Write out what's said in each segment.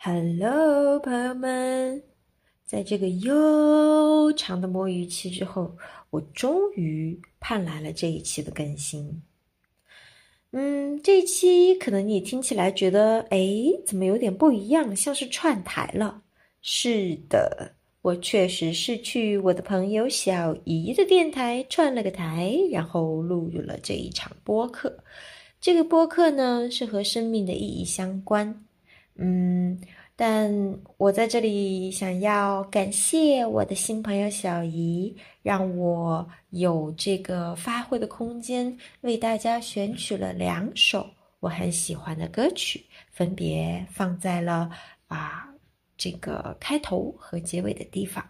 Hello，朋友们，在这个悠长的摸鱼期之后，我终于盼来了这一期的更新。嗯，这一期可能你听起来觉得，哎，怎么有点不一样，像是串台了？是的，我确实是去我的朋友小姨的电台串了个台，然后录了这一场播客。这个播客呢，是和生命的意义相关。嗯，但我在这里想要感谢我的新朋友小姨，让我有这个发挥的空间，为大家选取了两首我很喜欢的歌曲，分别放在了啊这个开头和结尾的地方。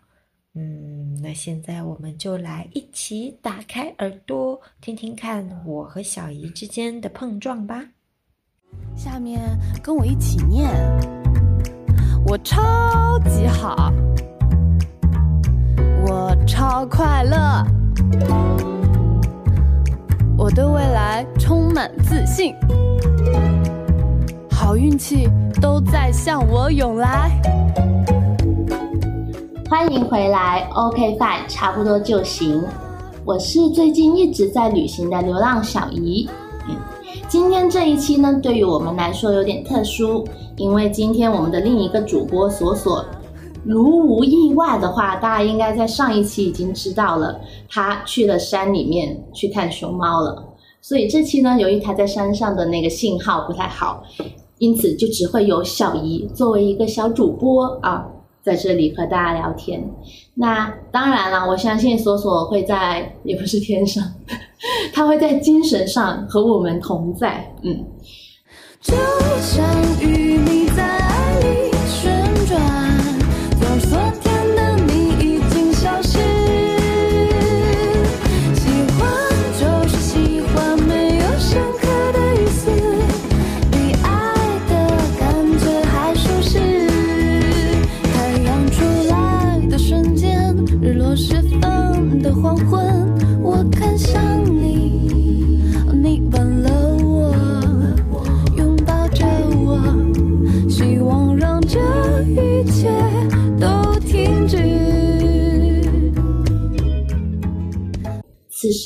嗯，那现在我们就来一起打开耳朵，听听看我和小姨之间的碰撞吧。下面跟我一起念，我超级好，我超快乐，我对未来充满自信，好运气都在向我涌来。欢迎回来，OK Fine，差不多就行。我是最近一直在旅行的流浪小姨。今天这一期呢，对于我们来说有点特殊，因为今天我们的另一个主播索索，如无意外的话，大家应该在上一期已经知道了，他去了山里面去看熊猫了。所以这期呢，由于他在山上的那个信号不太好，因此就只会有小姨作为一个小主播啊，在这里和大家聊天。那当然了，我相信索索会在，也不是天上。他会在精神上和我们同在，嗯。就像与你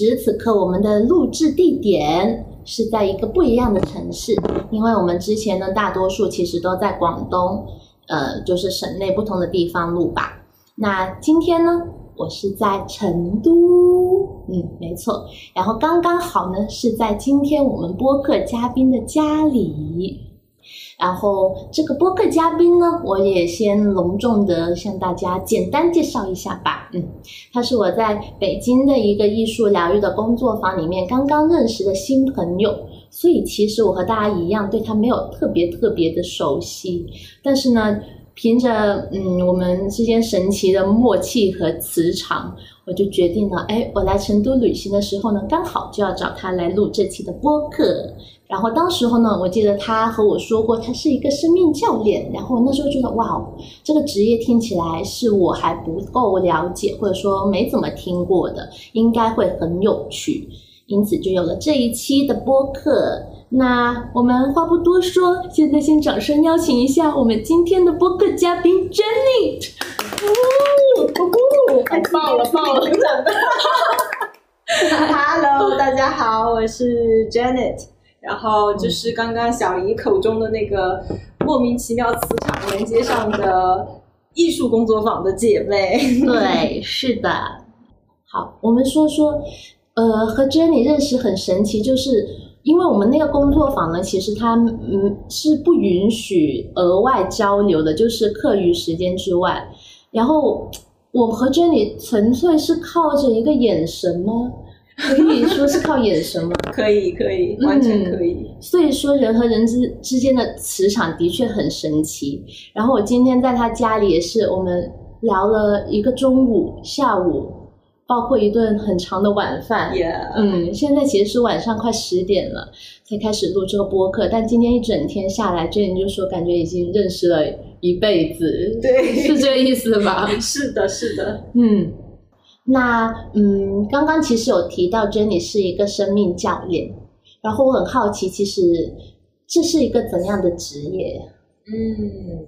时此刻，我们的录制地点是在一个不一样的城市，因为我们之前呢，大多数其实都在广东，呃，就是省内不同的地方录吧。那今天呢，我是在成都，嗯，没错。然后刚刚好呢，是在今天我们播客嘉宾的家里。然后这个播客嘉宾呢，我也先隆重的向大家简单介绍一下吧。嗯，他是我在北京的一个艺术疗愈的工作坊里面刚刚认识的新朋友，所以其实我和大家一样，对他没有特别特别的熟悉。但是呢，凭着嗯我们之间神奇的默契和磁场，我就决定了，哎，我来成都旅行的时候呢，刚好就要找他来录这期的播客。然后当时候呢，我记得他和我说过，他是一个生命教练。然后我那时候觉得，哇哦，这个职业听起来是我还不够了解，或者说没怎么听过的，应该会很有趣。因此就有了这一期的播客。那我们话不多说，现在先掌声邀请一下我们今天的播客嘉宾 Jenny。呜呜，太棒了，棒了！Hello，大家好，我是 Janet。然后就是刚刚小姨口中的那个莫名其妙磁场连接上的艺术工作坊的姐妹。对，是的。好，我们说说，呃，和 Jenny 认识很神奇，就是因为我们那个工作坊呢，其实它嗯是不允许额外交流的，就是课余时间之外。然后我和 Jenny 纯粹是靠着一个眼神吗？可以说是靠眼神吗？可以，可以，完全可以。所以说，人和人之之间的磁场的确很神奇。然后我今天在他家里也是，我们聊了一个中午、下午，包括一顿很长的晚饭。嗯，现在其实是晚上快十点了，才开始录这个播客。但今天一整天下来，这你就说感觉已经认识了一辈子，对，是这个意思吧？是的，是的，嗯。那嗯，刚刚其实有提到 Jenny 是一个生命教练，然后我很好奇，其实这是一个怎样的职业？嗯，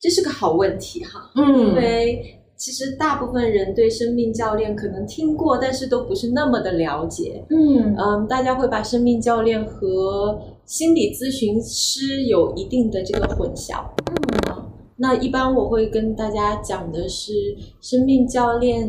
这是个好问题哈，嗯因嗯为其实大部分人对生命教练可能听过，但是都不是那么的了解。嗯嗯，大家会把生命教练和心理咨询师有一定的这个混淆。嗯那一般我会跟大家讲的是，生命教练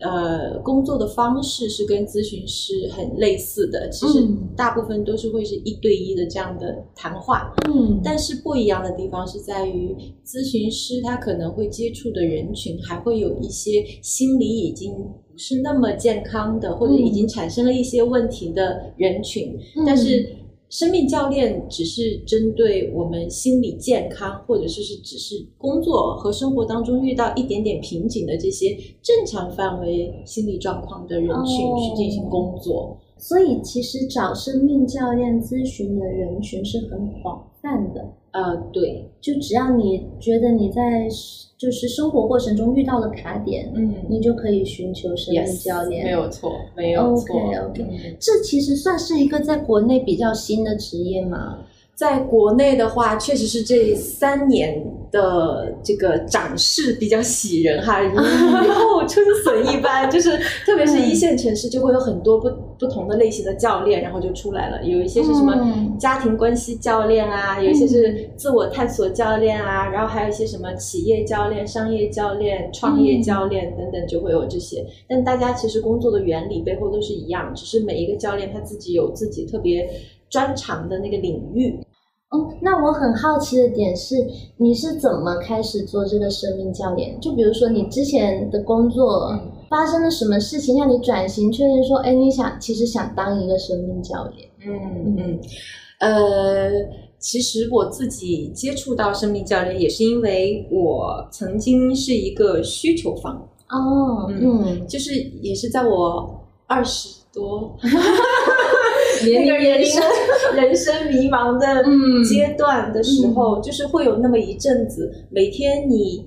呃工作的方式是跟咨询师很类似的，其实嗯大部分都是会是一对一的这样的谈话。嗯但是不一样的地方是在于，咨询师他可能会接触的人群还会有一些心理已经不是那么健康的，或者已经产生了一些问题的人群。嗯但是生命教练只是针对我们心理健康，或者是是只是工作和生活当中遇到一点点瓶颈的这些正常范围心理状况的人群哦去进行工作。所以其实找生命教练咨询的人群是很广泛的，呃，对，就只要你觉得你在就是生活过程中遇到了卡点，嗯你就可以寻求生命教练。没有错，没有错。OK，OK 嗯这其实算是一个在国内比较新的职业嘛？在国内的话，确实是这三年的这个涨势比较喜人哈，雨后春笋一般，就是特别是一线城市就会有很多不不同的类型的教练，然后就出来了，有一些是什么嗯家庭关系教练啊，有一些是自我探索教练啊，然后还有一些什么企业教练、商业教练、创业教练等等，就会有这些。但大家其实工作的原理背后都是一样，只是每一个教练他自己有自己特别专长的那个领域。哦，那我很好奇的点是，你是怎么开始做这个生命教练？就比如说你之前的工作嗯发生了什么事情，让你转型，确认说，哎，你想其实想当一个生命教练？嗯嗯，呃，其实我自己接触到生命教练，也是因为我曾经是一个需求方，哦，嗯，就是也是在我二十多 那个人生 人生迷茫的嗯阶段的时候，就是会有那么一阵子，每天你。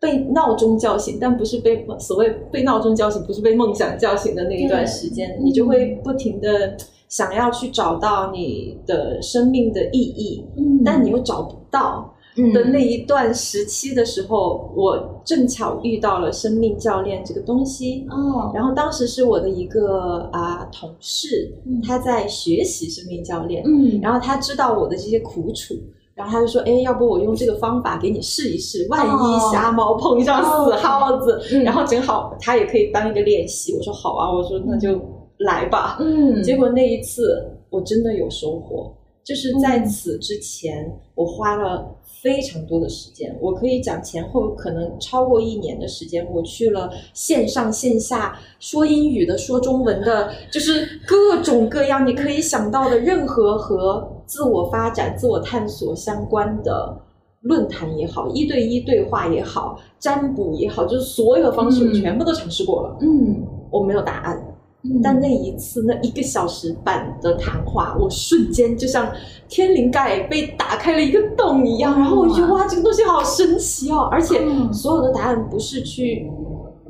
被闹钟叫醒，但不是被所谓被闹钟叫醒，不是被梦想叫醒的那一段时间，你就会不停的想要去找到你的生命的意义，嗯但你又找不到嗯的那一段时期的时候，我正巧遇到了生命教练这个东西。哦，然后当时是我的一个啊、同事嗯，他在学习生命教练，嗯，然后他知道我的这些苦楚，然后他就说：“哎，要不我用这个方法给你试一试，万一瞎猫碰上死耗子，嗯。然后正好他也可以当一个练习。”我说：“好啊，我说那就来吧。嗯，结果那一次我真的有收获，就是在此之前，我花了非常多的时间，我可以讲前后可能超过一年的时间，我去了线上线下说英语的、说中文的，就是各种各样你可以想到的任何和自我发展、自我探索相关的。论坛也好，一对一对话也好，占卜也好，就是所有的方式我嗯全部都尝试过了，嗯，我没有答案。嗯但那一次那一个小时半的谈话，我瞬间就像天灵盖被打开了一个洞一样，然后我就觉得哇，这个东西好神奇哦！而且嗯所有的答案不是去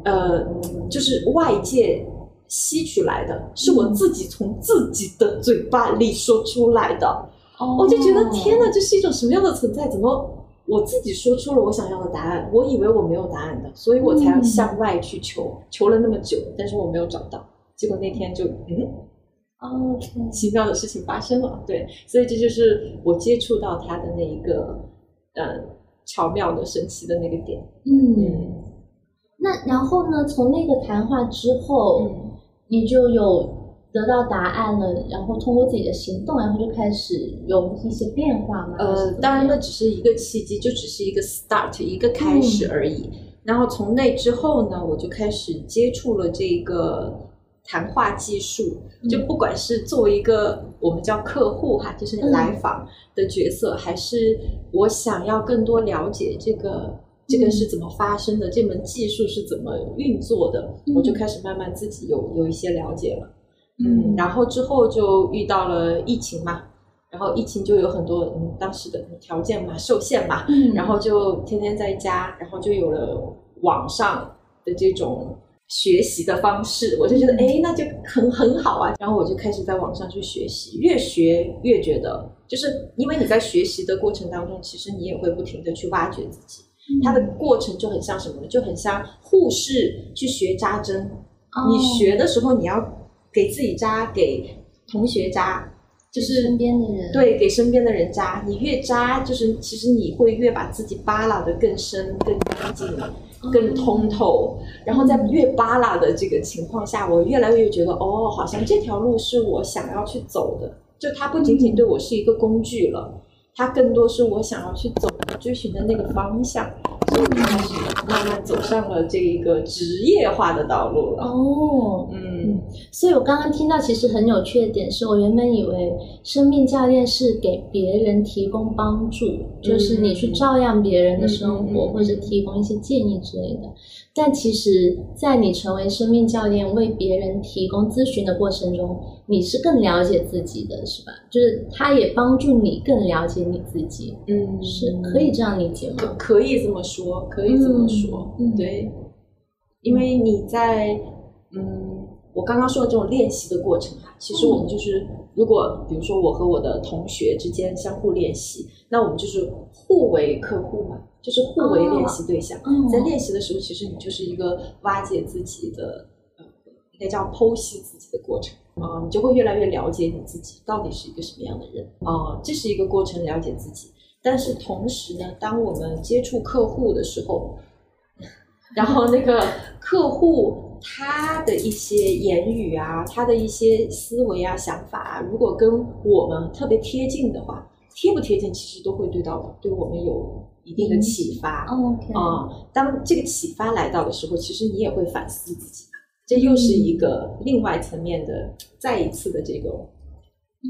呃，就是外界吸取来的，是我自己从自己的嘴巴里说出来的。哦我就觉得天哪，这是一种什么样的存在？怎么我自己说出了我想要的答案？我以为我没有答案的，所以我才向外去求，求了那么久，但是我没有找到。结果那天就嗯，哦，奇妙的事情发生了。对，所以这就是我接触到他的那一个呃巧妙的、神奇的那个点。嗯，那然后呢？从那个谈话之后，嗯你就有得到答案了，然后通过自己的行动，然后就开始有一些变化吗？呃，当然，那只是一个契机，就只是一个 start，一个开始而已。然后从那之后呢，我就开始接触了这个谈话技术。就不管是作为一个我们叫客户哈，就是来访的角色，还是我想要更多了解这个这个是怎么发生的，这门技术是怎么运作的，嗯。我就开始慢慢自己有有一些了解了。嗯。然后之后就遇到了疫情嘛，然后疫情就有很多嗯当时的条件嘛受限嘛，嗯，然后就天天在家，然后就有了网上的这种学习的方式，我就觉得哎，那就很很好啊。然后我就开始在网上去学习，越学越觉得，就是因为你在学习的过程当中，其实你也会不停的去挖掘自己，它的过程就很像什么呢？就很像护士去学扎针。你学的时候，你要给自己扎，给同学扎，就是身边的人，对，给身边的人扎。你越扎，就是其实你会越把自己扒拉的更深、更干净、更通透。然后在越扒拉的这个情况下，我越来越觉得，哦，好像这条路是我想要去走的。就它不仅仅对我是一个工具了，它更多是我想要去走的、追寻的那个方向。开始慢慢走上了这一个职业化的道路了。哦，嗯，所以我刚刚听到其实很有趣的点是，我原本以为生命教练是给别人提供帮助，就是你去照亮别人的生活，或者提供一些建议之类的。但其实，在你成为生命教练为别人提供咨询的过程中，你是更了解自己的，是吧？就是他也帮助你更了解你自己，嗯，是可以这样理解可吗？可以这么说，可以这么说，嗯嗯对，因为你在嗯，我刚刚说的这种练习的过程哈，其实我们就是，如果比如说我和我的同学之间相互练习，那我们就是互为客户嘛，就是互为练习对象。嗯在练习的时候，其实你就是一个挖掘自己的，呃，应该叫剖析自己的过程啊、你就会越来越了解你自己到底是一个什么样的人啊、这是一个过程，了解自己。但是同时呢，当我们接触客户的时候，然后那个客户他的一些言语啊，他的一些思维啊、想法啊，如果跟我们特别贴近的话，贴不贴近其实都会对到对我们有一定的启发。OK，啊、当这个启发来到的时候，其实你也会反思自己，这又是一个另外层面的再一次的这个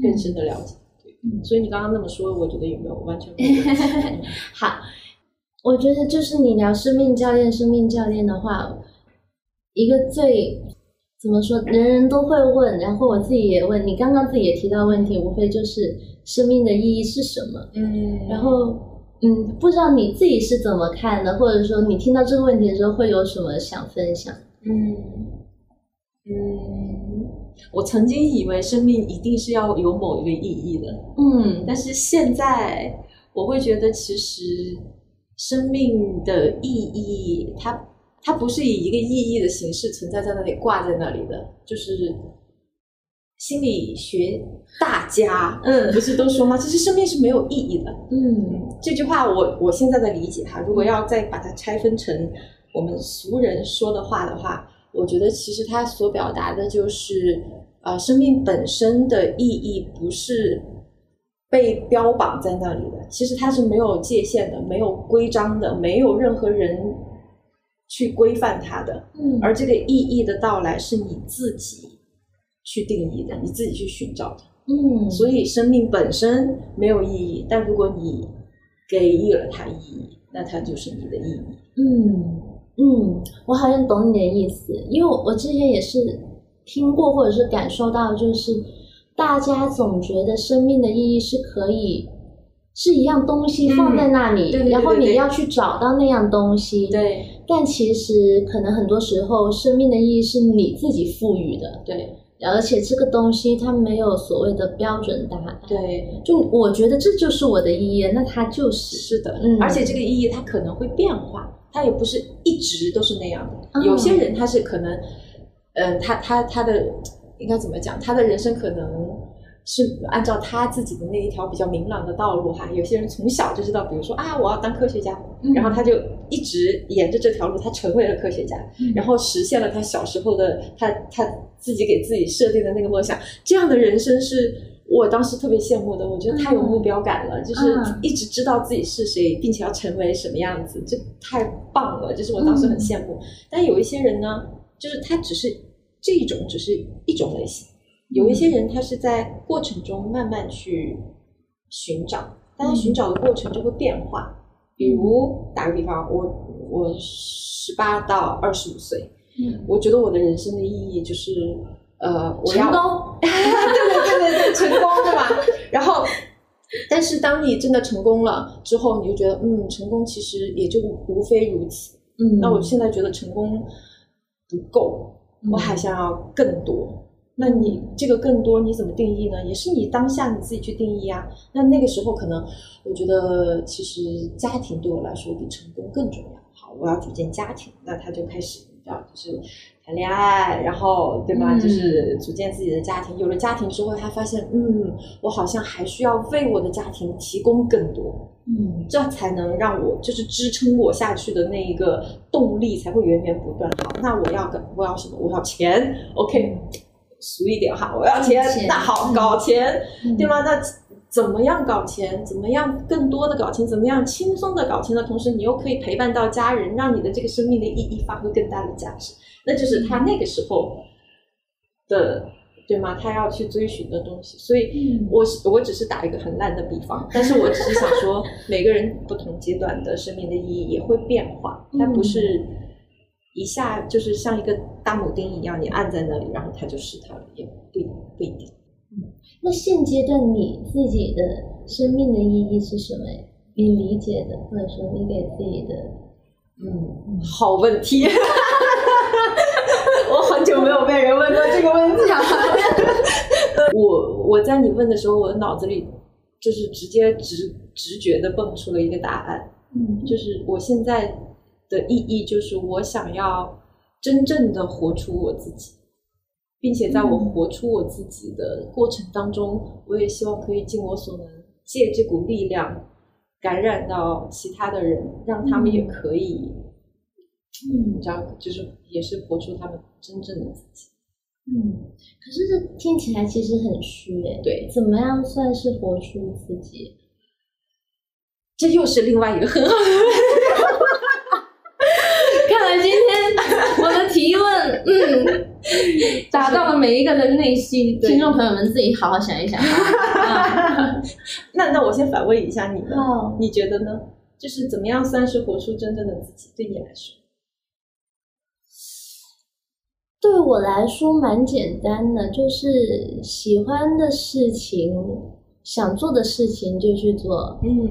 更深的了解。所以你刚刚那么说，我觉得有没有完全没有问题？好，我觉得就是你聊生命教练，生命教练的话，一个最怎么说，人人都会问，然后我自己也问，你刚刚自己也提到问题，无非就是生命的意义是什么。嗯然后，嗯，不知道你自己是怎么看的，或者说你听到这个问题的时候会有什么想分享？嗯嗯，我曾经以为生命一定是要有某一个意义的，嗯但是现在我会觉得，其实生命的意义，它它不是以一个意义的形式存在在那里挂在那里的，就是心理学大家，嗯不是都说吗？其实生命是没有意义的。嗯这句话我我现在的理解哈，如果要再把它拆分成我们俗人说的话的话，我觉得其实它所表达的就是，呃，生命本身的意义不是被标榜在那里的，其实它是没有界限的，没有规章的，没有任何人去规范它的，嗯而这个意义的到来是你自己去定义的，你自己去寻找的。嗯，所以生命本身没有意义，但如果你给予了它意义，那它就是你的意义。嗯嗯，我好像懂你的意思，因为我我之前也是听过或者是感受到，就是大家总觉得生命的意义是可以是一样东西嗯放在那里，对对对然后你要去找到那样东西。，对但其实可能很多时候，生命的意义是你自己赋予的，对而且这个东西它没有所谓的标准答案。对，就我觉得这就是我的意义，那它就是。是的。嗯而且这个意义它可能会变化，它也不是一直都是那样的。嗯有些人他是可能，嗯、他他他的应该怎么讲？他的人生可能。是按照他自己的那一条比较明朗的道路哈，有些人从小就知道，比如说啊，我要当科学家，嗯然后他就一直沿着这条路，他成为了科学家，嗯然后实现了他小时候的他他自己给自己设定的那个梦想。这样的人生是我当时特别羡慕的，我觉得太有目标感了，就是嗯一直知道自己是谁，并且要成为什么样子，这太棒了，就是我当时很羡慕。但有一些人呢，就是他只是这一种，只是一种类型。有一些人他是在过程中慢慢去寻找，但是寻找的过程就会变化。比如打个比方，我我十八到二十五岁，嗯，我觉得我的人生的意义就是，呃，我要成功。对 对对对对，成功对吧？然后，但是当你真的成功了之后，你就觉得，嗯，成功其实也就无非如此。嗯，那我现在觉得成功不够，我还想要更多。那你这个更多你怎么定义呢？也是你当下你自己去定义啊。那那个时候可能，我觉得其实家庭对我来说比成功更重要。好，我要组建家庭，那他就开始，你知道，就是谈恋爱，然后对吧？嗯就是组建自己的家庭。有了家庭之后，他发现，嗯，我好像还需要为我的家庭提供更多。嗯这才能让我就是支撑我下去的那一个动力才会源源不断。好，那我要个我要什么？我要钱。OK，俗一点哈，我要钱。钱那好，嗯搞钱，嗯对吗？那怎么样搞钱？怎么样更多的搞钱？怎么样轻松的搞钱的同时，你又可以陪伴到家人，让你的这个生命的意义发挥更大的价值？那就是他那个时候的。对吗？他要去追寻的东西，所以嗯我是我只是打一个很烂的比方，但是我只是想说，每个人不同阶段的生命的意义也会变化，它不是一下就是像一个大铆钉一样，你按在那里，然后它就是它了，也不一不一定。那现阶段你自己的生命的意义是什么呀？你理解的，或者说你给自己的，嗯，好问题，没有被人问过 这个问题。了。我我在你问的时候，我的脑子里就是直接直直觉的蹦出了一个答案，嗯。就是我现在的意义就是我想要真正的活出我自己，并且在我嗯。活出我自己的过程当中，我也希望可以尽我所能，借这股力量感染到其他的人，让他们也可以，嗯你知道，就是也是活出他们真正的自己。嗯。可是这听起来其实很虚诶。对，怎么样算是活出自己？这又是另外一个很好的问题 看来今天我的提问，嗯，打到了每一个人的内心。对听众朋友们自己好好想一想啊。那那我先反问一下你们？哦，你觉得呢？就是怎么样算是活出真正的自己？对你来说？对我来说蛮简单的，就是喜欢的事情、想做的事情就去做，嗯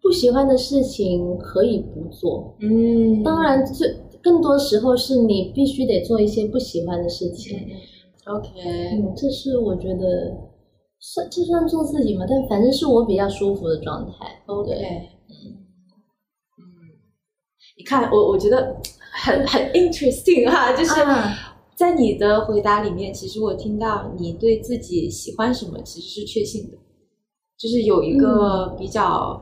不喜欢的事情可以不做。嗯当然，最更多时候是你必须得做一些不喜欢的事情。，OK，嗯，这是我觉得算就算做自己嘛，但反正是我比较舒服的状态。OK，对嗯嗯，你看，我我觉得很很 interesting 哈，就是啊在你的回答里面，其实我听到你对自己喜欢什么其实是确信的，就是有一个比较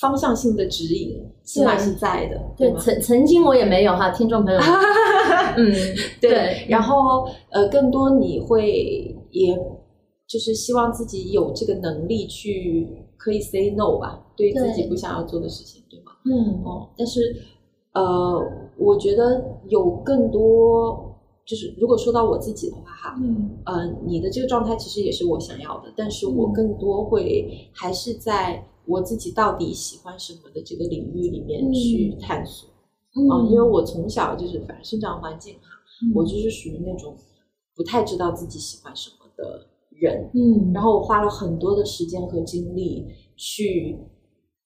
方向性的指引，起码是在的，对，吗？曾曾经我也没有哈，听众朋友，嗯，对，对然后呃，更多你会也就是希望自己有这个能力去可以 say no 吧，对自己不想要做的事情，对吗？嗯哦，但是呃，我觉得有更多，就是如果说到我自己的话哈，嗯。呃，你的这个状态其实也是我想要的，但是我嗯。更多会还是在我自己到底喜欢什么的这个领域里面去嗯。探索。嗯。啊，因为我从小就是反正生长环境哈，嗯。我就是属于那种不太知道自己喜欢什么的人，嗯，然后我花了很多的时间和精力去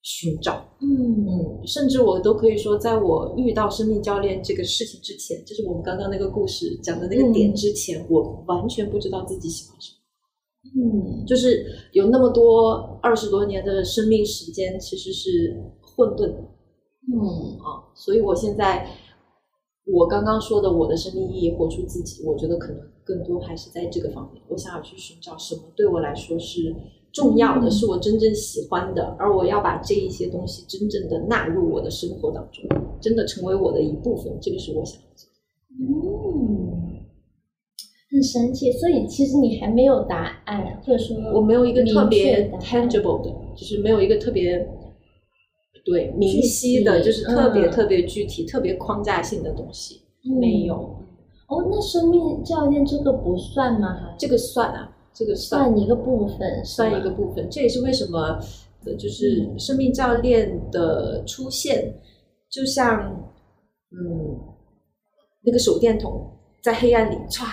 寻找，嗯嗯，甚至我都可以说，在我遇到生命教练这个事情之前，就是我们刚刚那个故事讲的那个点嗯之前，我完全不知道自己喜欢什么。嗯。就是有那么多二十多年的生命时间，其实是混沌的，嗯。啊，所以我现在我刚刚说的我的生命意义，活出自己，我觉得可能更多还是在这个方面，我想要去寻找什么对我来说是重要的，嗯是我真正喜欢的，而我要把这一些东西真正的纳入我的生活当中，真的成为我的一部分，这个是我想要做的。嗯，很神奇。所以其实你还没有答案，或者说我没有一个特别 tangible 的，就是没有一个特别对明晰的，就是特别嗯特别具体、特别框架性的东西，嗯没有。哦。那生命教练这个不算吗？还这个算啊，这个算算一个部分，算一个部分。这也是为什么，呃就是嗯生命教练的出现，就像嗯那个手电筒在黑暗里唰，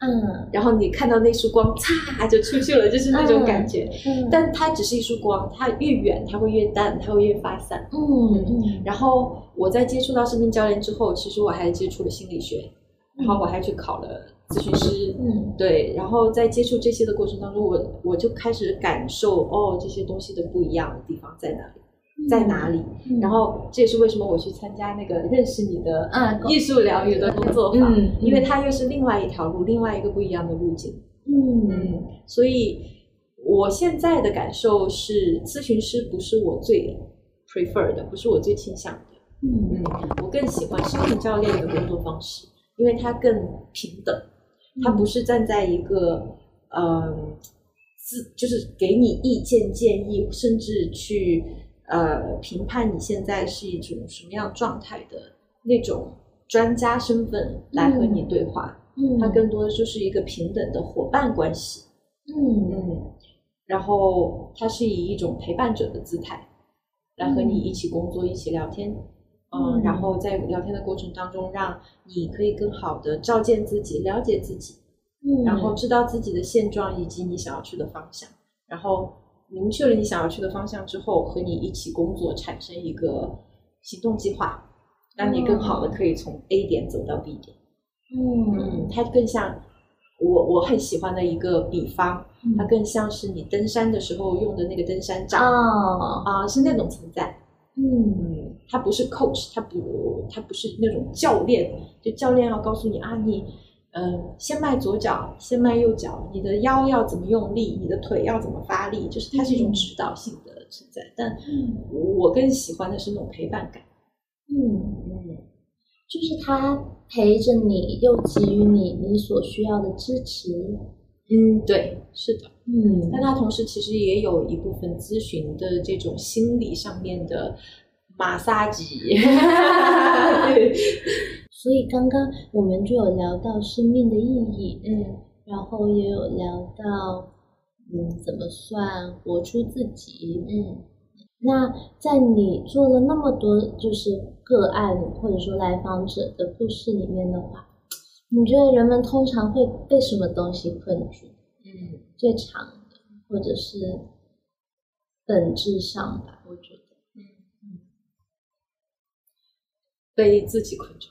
嗯然后你看到那束光，嚓就出去了，就是那种嗯感觉。嗯，但它只是一束光，它越远它会越淡，它会越发散。嗯嗯然后我在接触到生命教练之后，其实我还接触了心理学，然后我还去考了咨询师，嗯。对，然后在接触这些的过程当中，我我就开始感受哦，这些东西的不一样的地方在哪里，在哪里。嗯。然后这也是为什么我去参加那个认识你的啊艺术疗愈的工作坊，嗯嗯。因为它又是另外一条路，另外一个不一样的路径。嗯。嗯，所以我现在的感受是，咨询师不是我最 prefer 的，不是我最倾向的。嗯。嗯，我更喜欢生命教练的工作方式，因为它更平等，它不是站在一个嗯自就是给你意见建议，甚至去呃评判你现在是一种什么样状态的那种专家身份来和你对话，嗯。他更多的就是一个平等的伙伴关系。嗯。嗯，然后他是以一种陪伴者的姿态来和你一起工作、一起聊天，嗯，嗯然后在聊天的过程当中，让你可以更好的照见自己、了解自己，嗯然后知道自己的现状以及你想要去的方向，然后明确了你想要去的方向之后，和你一起工作，产生一个行动计划，让你更好的可以从 A 点走到 B 点。嗯嗯，它更像我我很喜欢的一个比方，嗯它更像是你登山的时候用的那个登山杖哦啊、是那种存在。嗯嗯，它不是 coach，他不他不是那种教练，就教练要告诉你啊，你嗯、呃先迈左脚，先迈右脚，你的腰要怎么用力，你的腿要怎么发力，就是它是一种指导性的存在。但嗯我更喜欢的是那种陪伴感。嗯，嗯，就是他陪着你，又给予你你所需要的支持。嗯，对，是的。嗯但他同时其实也有一部分咨询的这种心理上面的马杀鸡。对 所以刚刚我们就有聊到生命的意义，嗯然后也有聊到，嗯，怎么算活出自己。嗯那在你做了那么多就是个案或者说来访者的故事里面的话，你觉得人们通常会被什么东西困住？嗯最长的，或者是本质上吧，我觉得。被自己困住，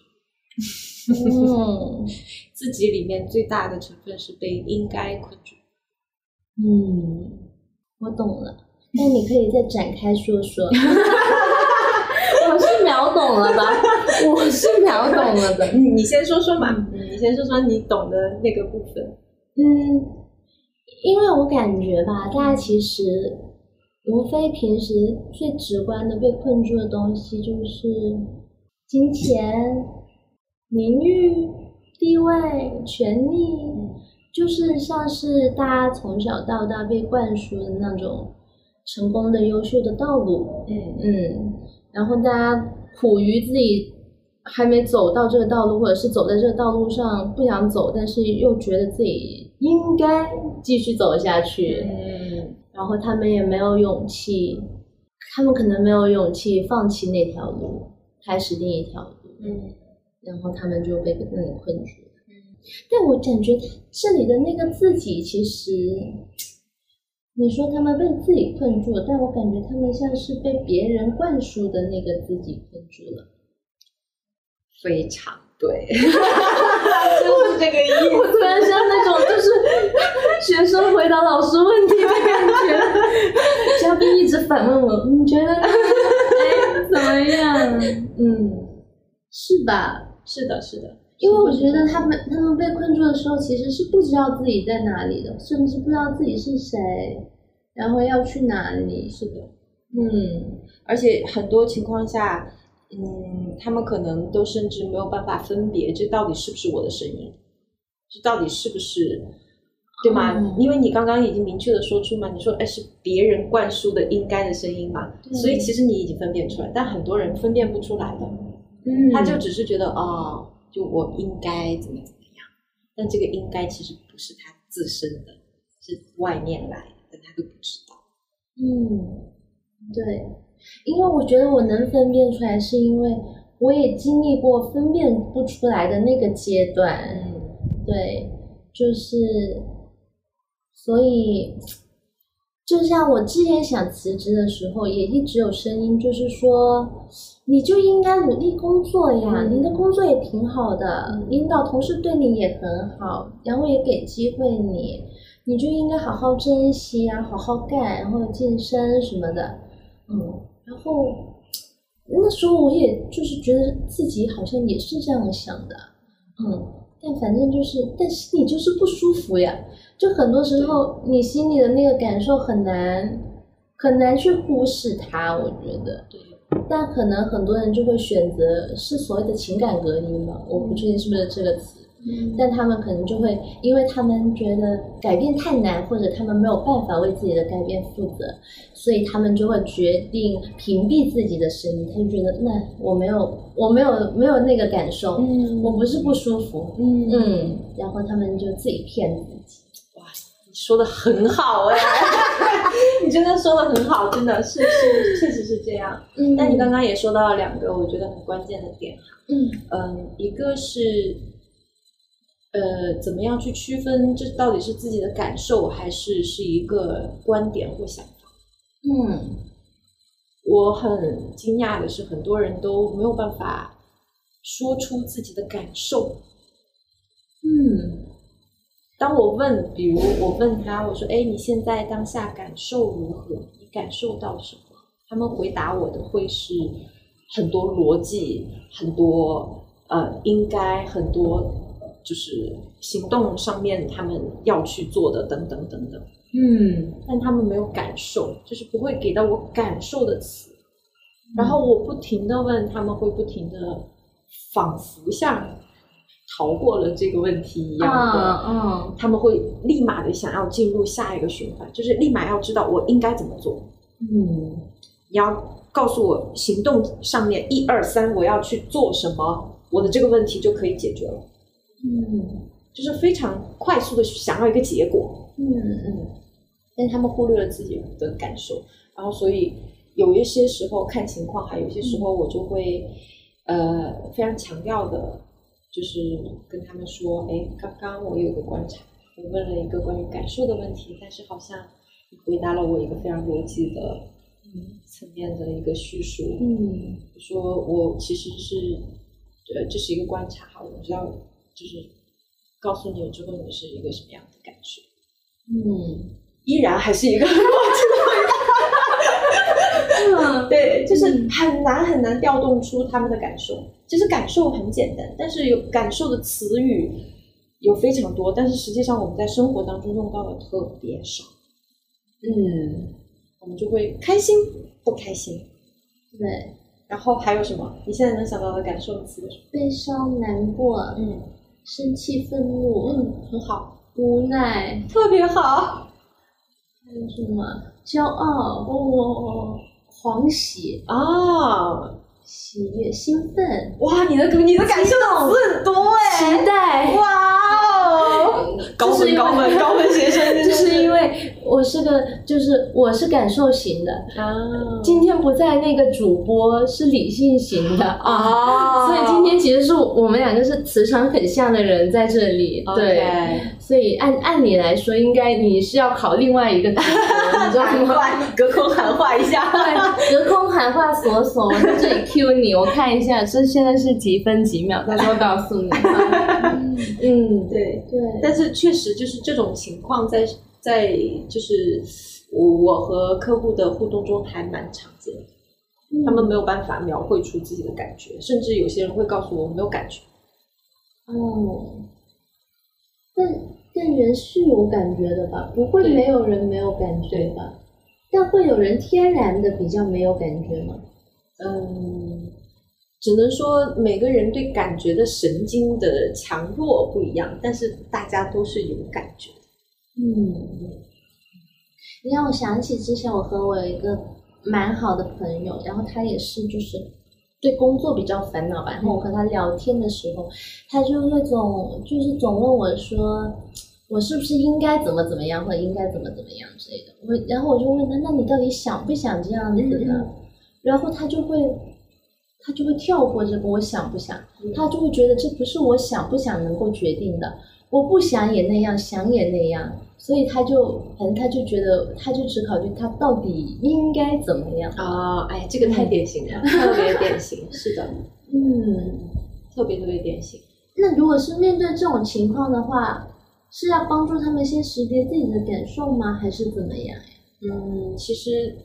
嗯 自己里面最大的成分是被应该困住。嗯，我懂了。那你可以再展开说说。我是秒懂了吧？我是秒懂了的。你你先说说嘛，嗯你先说说你懂的那个部分。嗯，因为我感觉吧，大家其实无非平时最直观的被困住的东西就是金钱、名誉、地位、权利，就是像是大家从小到大被灌输的那种成功的、优秀的道路。嗯嗯，然后大家苦于自己还没走到这个道路，或者是走在这个道路上不想走，但是又觉得自己应该继续走下去，嗯然后他们也没有勇气，他们可能没有勇气放弃那条路，开始另一条路，嗯然后他们就被那里困住了。嗯但我感觉这里的那个自己，其实你说他们被自己困住了，但我感觉他们像是被别人灌输的那个自己困住了。非常对，就是这个意思。我突然像那种就是学生回答老师问题的感觉，嘉宾一直反问我，你觉得么样？嗯，是吧？是的，是的，因为我觉得他们他们被困住的时候，其实是不知道自己在哪里的，甚至不知道自己是谁，然后要去哪里。是的。嗯而且很多情况下，嗯，他们可能都甚至没有办法分别这到底是不是我的声音，这到底是不是，对吗？嗯因为你刚刚已经明确的说出嘛，你说哎是别人灌输的应该的声音嘛，所以其实你已经分辨出来，但很多人分辨不出来的，嗯他就只是觉得哦，就我应该怎么怎么样，但这个应该其实不是他自身的，是外面来的，但他都不知道。嗯，对，因为我觉得我能分辨出来，是因为我也经历过分辨不出来的那个阶段。嗯对，就是，所以就像我之前想辞职的时候，也一直有声音，就是说，你就应该努力工作呀，嗯。你的工作也挺好的，嗯。领导同事对你也很好，然后也给机会你，你就应该好好珍惜呀，好好干，然后晋升什么的，嗯，然后那时候我也就是觉得自己好像也是这样想的，嗯，但反正就是，但心里就是不舒服呀。就很多时候，你心里的那个感受很难很难去忽视它，我觉得。对。但可能很多人就会选择是所谓的情感隔离嘛，我不确定是不是这个词。嗯但他们可能就会，因为他们觉得改变太难，或者他们没有办法为自己的改变负责，所以他们就会决定屏蔽自己的声音。他就觉得，那我没有，我没有，没有那个感受，嗯我不是不舒服，嗯嗯，然后他们就自己骗自己。你说的很好哎，你真的说的很好，真的是是确实是这样。嗯但你刚刚也说到了两个我觉得很关键的点，嗯嗯，一个是呃，怎么样去区分这到底是自己的感受还是是一个观点或想法？嗯我很惊讶的是，很多人都没有办法说出自己的感受。嗯当我问，比如我问他，我说：“哎，你现在当下感受如何？你感受到什么？”他们回答我的会是很多逻辑，很多呃应该，很多就是行动上面他们要去做的等等等等，嗯但他们没有感受，就是不会给到我感受的词。然后我不停的问，他们会不停的仿佛像逃过了这个问题一样的。嗯他们会立马的想要进入下一个循环，就是立马要知道我应该怎么做。嗯你要告诉我行动上面一二三我要去做什么，我的这个问题就可以解决了，嗯就是非常快速的想要一个结果。嗯嗯但是他们忽略了自己的感受，然后所以有一些时候看情况，还有一些时候我就会、呃非常强调的，就是跟他们说，哎，刚刚我有个观察，我问了一个关于感受的问题，但是好像你回答了我一个非常逻辑的嗯。层面的一个叙述，嗯。说我其实是呃这是一个观察哈，我不知道就是告诉你了之后你是一个什么样的感受。嗯。依然还是一个很 逻辑的 对，就是很难很难调动出他们的感受。其实感受很简单，但是有感受的词语有非常多，但是实际上我们在生活当中用到的特别少。嗯，我们就会开心不开心，对，然后还有什么？你现在能想到的感受的词有什么？悲伤、难过、嗯生气、愤怒、嗯，很好，无奈，特别好。还有什么？骄傲、哦狂喜、啊，喜悦、兴奋、哇，你的你的感受词很多哎、期待。哇哦，高这是因为分高分高分学生，这是因为我是个，就是我是感受型的，啊今天不在那个主播是理性型的啊，所以今天其实是我们两个是磁场很像的人在这里，对。所以按按理来说，应该你是要考另外一个主播，你知道难吗？隔空喊话一下，隔空喊话锁锁，我在这里 Q 你，我看一下这现在是几分几秒，到时候告诉你。嗯，对。对，但是确实就是这种情况在在就是我我和客户的互动中还蛮常见的，他们没有办法描绘出自己的感觉，甚至有些人会告诉我我没有感觉。哦，但但人是有感觉的吧？不会没有人没有感觉吧？但会有人天然的比较没有感觉吗？嗯，只能说每个人对感觉的神经的强弱不一样，但是大家都是有感觉的。嗯，你让我想起之前我和我有一个蛮好的朋友，然后他也是就是对工作比较烦恼吧，然后我和他聊天的时候，他就那种就是总问我说。我是不是应该怎么怎么样，或者应该怎么怎么样之类的？我然后我就问他，那你到底想不想这样子呢？然后他就会，他就会跳过这个我想不想，他就会觉得这不是我想不想能够决定的，我不想也那样，想也那样，所以他就反正他就觉得，他就只考虑他到底应该怎么样。啊，哎，这个太典型了，特别典型，是的，嗯，特别特别典型。那如果是面对这种情况的话，是要帮助他们先识别自己的感受吗？还是怎么样呀？嗯，其实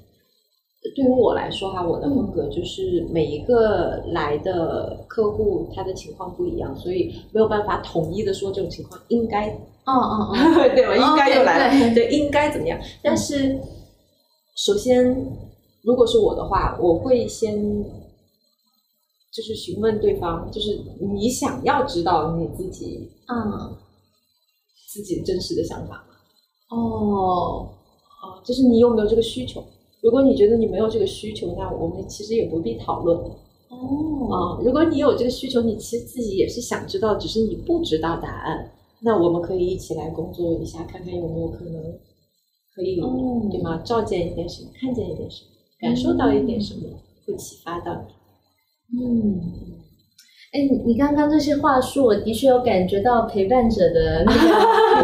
对于我来说哈，我的风格就是每一个来的客户他的情况不一样，所以没有办法统一的说这种情况应该哦哦哦，对吧？应该又来了，对对，应该怎么样？但是首先，如果是我的话，我会先就是询问对方，就是你想要知道你自己嗯，自己真实的想法吗？哦，哦，就是你有没有这个需求？如果你觉得你没有这个需求，那我们其实也不必讨论。哦，啊。如果你有这个需求，你其实自己也是想知道，只是你不知道答案，那我们可以一起来工作一下，看看有没有可能可以，哦。对吗？照见一点什么，看见一点什么，感受到一点什么，会启发到你。嗯，哎，你你刚刚这些话术，我的确有感觉到陪伴者的那个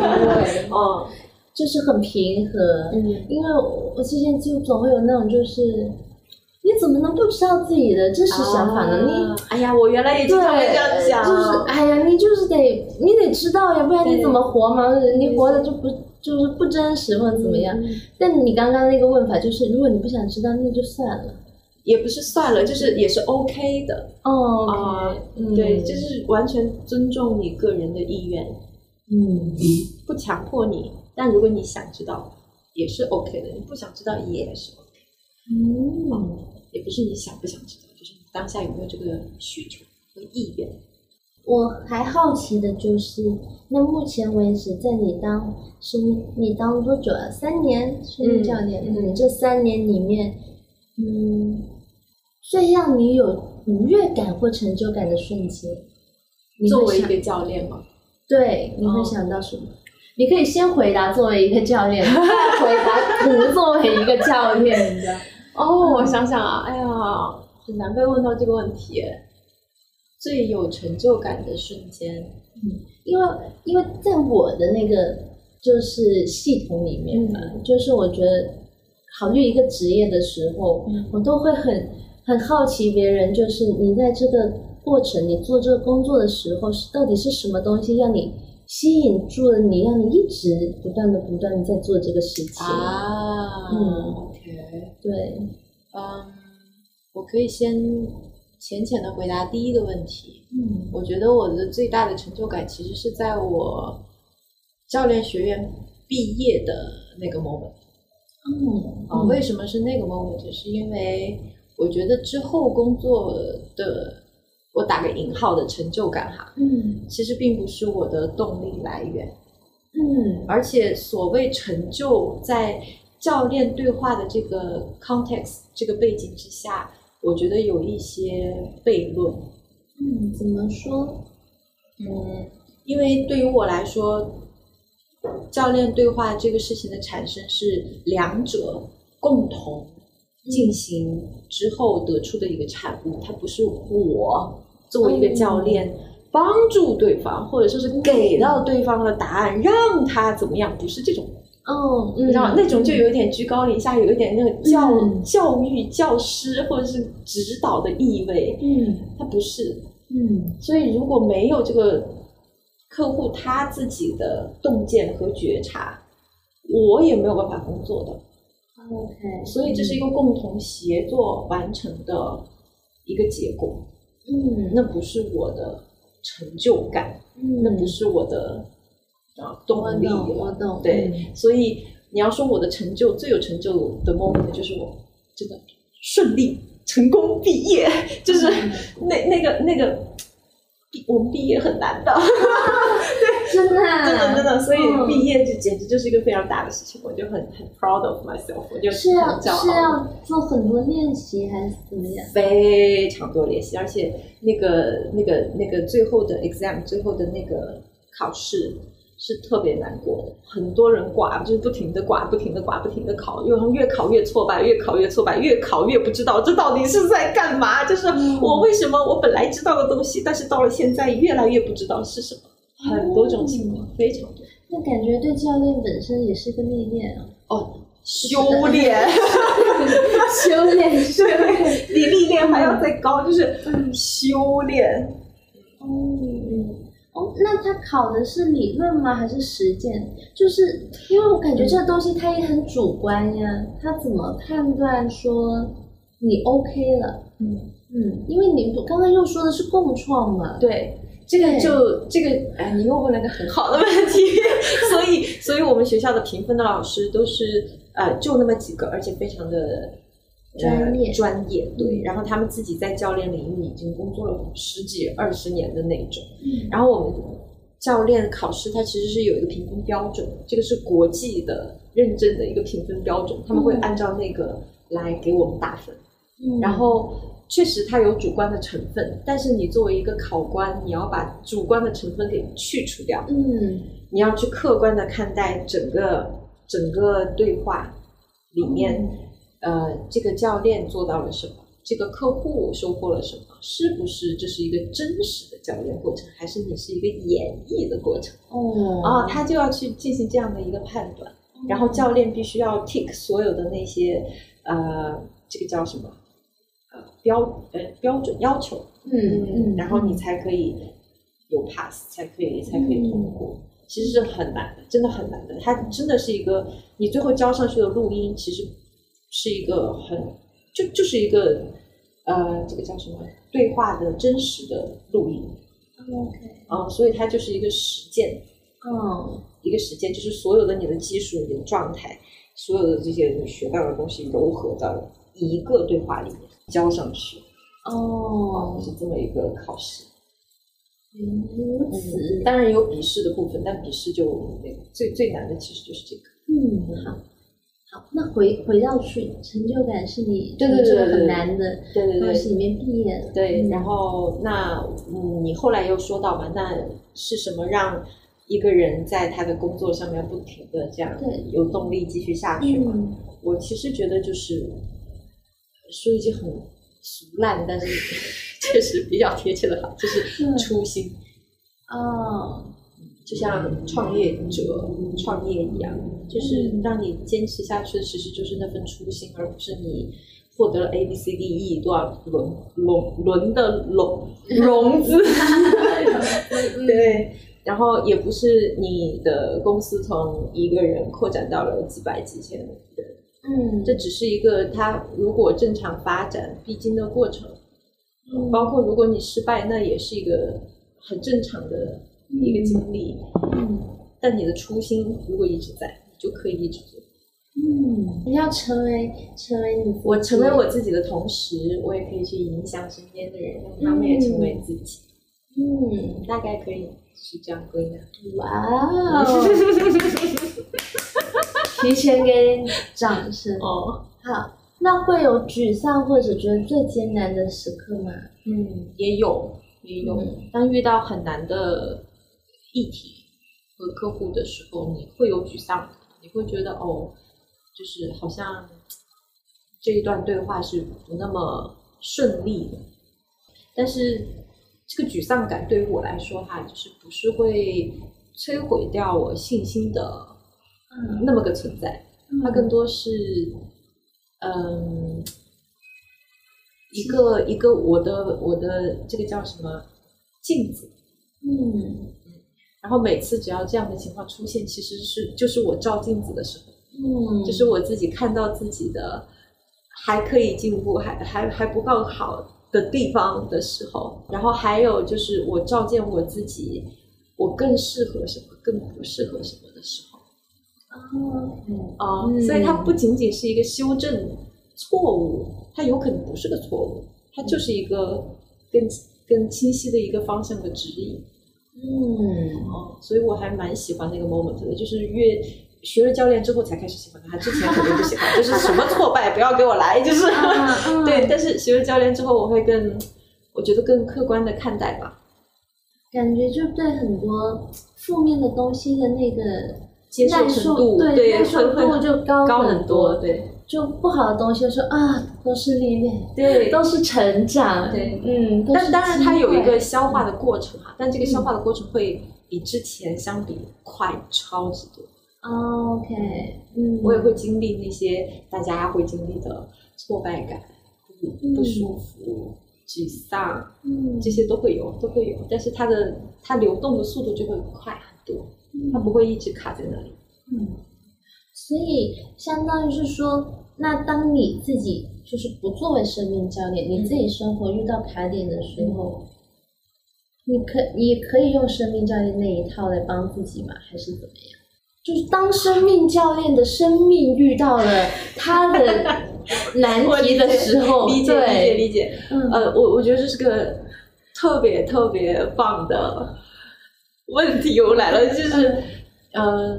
品味，哦，就是很平和。嗯，因为我我之前就总会有那种就是，你怎么能不知道自己的真实想法呢？你啊哎呀，我原来也经，常会这样想，就是哎呀，你就是得你得知道呀，不然你怎么活嘛？你活的就不就是不真实或者怎么样？嗯但你刚刚那个问法就是，如果你不想知道，那就算了。也不是算了，就是也是 OK 的。哦啊对，就是完全尊重你个人的意愿，嗯不强迫你。但如果你想知道，也是 OK 的；你不想知道也是 OK，嗯也不是你想不想知道，就是你当下有没有这个需求和意愿。我还好奇的就是，那目前为止，在你当是你当多久啊？三年生育教练，嗯嗯这三年里面，嗯，最让你有愉悦感或成就感的瞬间，你作为一个教练吗，对，你会哦想到什么？你可以先回答作为一个教练，再回答不作为一个教练，你知道？哦，我想想啊，哎呀，很难被问到这个问题。最有成就感的瞬间，嗯因为因为在我的那个就是系统里面嘛，就是我觉得考虑一个职业的时候，嗯我都会很很好奇别人，就是你在这个过程，你做这个工作的时候，是到底是什么东西让你吸引住了你，让你一直不断的不断的在做这个事情。啊嗯，OK，对，嗯，我可以先浅浅的回答第一个问题。嗯我觉得我的最大的成就感其实是在我教练学院毕业的那个 moment 嗯啊、为什么是那个 moment？是因为我觉得之后工作的，我打个引号的成就感哈，嗯其实并不是我的动力来源。嗯而且所谓成就，在教练对话的这个 context 这个背景之下，我觉得有一些悖论。嗯，怎么说？嗯，因为对于我来说，教练对话这个事情的产生是两者共同进行之后得出的一个产物，它不是我作为一个教练。帮助对方，或者说是给到对方的答案，让他怎么样？不是这种嗯，你知道？嗯那种就有点居高临下，有一点那个教、嗯教育、教师或者是指导的意味。嗯他不是，嗯所以如果没有这个客户他自己的洞见和觉察，我也没有办法工作的。，OK，所以这是一个共同协作完成的一个结果。嗯。那不是我的成就感，嗯，那不是我的啊动力了。我懂，对，嗯。所以你要说我的成就最有成就的 moment 就是我真的顺利成功毕业，就是嗯。那那个那个，毕我们毕业很难的，真的啊，真的真的，所以嗯毕业就简直就是一个非常大的事情，我就很很 proud of myself，我就是要。是要做很多练习还是怎么样？非常多练习，而且那个那个那个最后的 exam 最后的那个考试是特别难过的，很多人挂，就是不停的挂，不停的挂，不停的考，又越考越挫败，越考越挫败，越考越不知道这到底是在干嘛。就是我为什么我本来知道的东西，但是到了现在越来越不知道是什么，很多种情况，非常多。那感觉对教练本身也是个历练啊，哦，修炼，修炼修炼。比历练还要再高，就是修炼。嗯，哦，那他考的是理论吗？还是实践？就是因为我感觉这个东西它也很主观呀，他怎么判断说你 OK 了？嗯嗯，因为你刚刚又说的是共创嘛，对，这个就这个，哎，你又问了个很好的问题，所以，所以我们学校的评分的老师都是呃，就那么几个，而且非常的。呃专业专业对，然后他们自己在教练领域已经工作了十几二十年的那种，嗯然后我们教练考试，它其实是有一个评分标准，这个是国际的认证的一个评分标准，他们会按照那个来给我们打分。嗯然后确实它有主观的成分，但是你作为一个考官，你要把主观的成分给去除掉，嗯。你要去客观的看待整个整个对话里面，呃，这个教练做到了什么，这个客户收获了什么，是不是这是一个真实的教练过程，还是你是一个演绎的过程？哦。啊，他就要去进行这样的一个判断，然后教练必须要 tick 所有的那些呃，这个叫什么？呃，标呃标准要求，嗯嗯，然后你才可以有 pass，才可以才可以通过。其实是很难的，真的很难的。它真的是一个，你最后交上去的录音，其实是一个很就就是一个呃，这个叫什么对话的真实的录音。OK，啊、所以它就是一个实践，嗯。一个实践，就是所有的你的技术、你的状态，所有的这些你学到的东西糅合到一个对话里面交上去，哦，是这么一个考试。如此，当然有笔试的部分，但笔试就那个最最难的其实就是这个。嗯，好，好，那回回到去，成就感是你对对对从这个对对很难的对对东西里面毕业了，对，嗯。然后那嗯，你后来又说到嘛，那是什么让一个人在他的工作上面不停的这样对。有动力继续下去嘛？嗯。我其实觉得就是说一句很俗烂，但是 确实比较贴切的话，就是嗯。初心。哦，就像创业者创业一样，就是嗯。让你坚持下去的，其实就是那份初心，而不是你获得了 A B C D E 多少轮轮轮的融融资，对，然后也不是你的公司从一个人扩展到了几百几千人，嗯，这只是一个它如果正常发展必经的过程，嗯包括如果你失败，那也是一个很正常的一个经历。嗯但你的初心如果一直在，你就可以一直做。嗯，你要成为成为你，我成为我自己的同时，我也可以去影响身边的人，让他们也成为自己。嗯，大概可以是这样归纳。哇哦，提前给掌声。哦，好，那会有沮丧或者觉得最艰难的时刻吗？嗯，也有也有。嗯当遇到很难的议题和客户的时候，你会有沮丧，你会觉得哦，就是好像这一段对话是不那么顺利的。但是这个沮丧感对于我来说哈，就是不是会摧毁掉我信心的嗯那么个存在，它更多是嗯。一个一个我的我的这个叫什么镜子，嗯然后每次只要这样的情况出现，其实是就是我照镜子的时候，嗯，就是我自己看到自己的还可以进步，还还还不够好的地方的时候，然后还有就是我照见我自己，我更适合什么，更不适合什么。哦嗯。所以它不仅仅是一个修正错误，它有可能不是个错误，它就是一个更更清晰的一个方向的指引。嗯。哦，所以我还蛮喜欢那个 moment 的，就是越学了教练之后才开始喜欢他，之前肯定不喜欢，就是什么挫败不要给我来，就是、嗯 对。但是学了教练之后，我会更，我觉得更客观的看待吧，感觉就对很多负面的东西的那个接受度对对耐受会度就高高很很多，对。就不好的东西就说啊，都是历练，对。都是成长，对。嗯，但当然，它有一个消化的过程哈，但这个消化的过程会比之前相比快超级多。OK，嗯，我也会经历那些大家会经历的挫败感、不不舒服、沮丧，嗯。这些都会有，都会有。但是它的它流动的速度就会快很多，它不会一直卡在那里。嗯，所以相当于是说，那当你自己就是不作为生命教练，你自己生活遇到卡点的时候，你可你可以用生命教练那一套来帮自己吗？还是怎么样？就是当生命教练的生命遇到了他的 难题的时候，理解理解对，理解。嗯呃，我我觉得这是个特别特别棒的问题又来了，就是呃，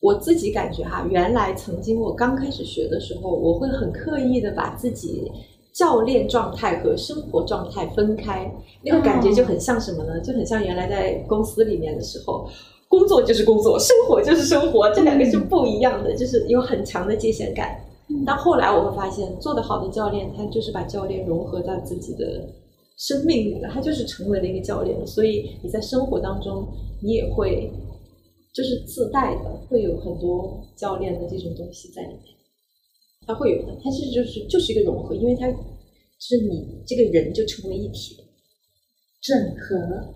我自己感觉哈，原来曾经我刚开始学的时候，我会很刻意的把自己教练状态和生活状态分开，那个感觉就很像什么呢？就很像原来在公司里面的时候。工作就是工作，生活就是生活，这两个是不一样的，就是有很强的界限感。但后来我会发现，做得好的教练，他就是把教练融合到自己的生命里了，他就是成为了一个教练。所以你在生活当中，你也会就是自带的，会有很多教练的这种东西在里面，他会有的。它是就是就是一个融合，因为它是你这个人就成为一体了。整合。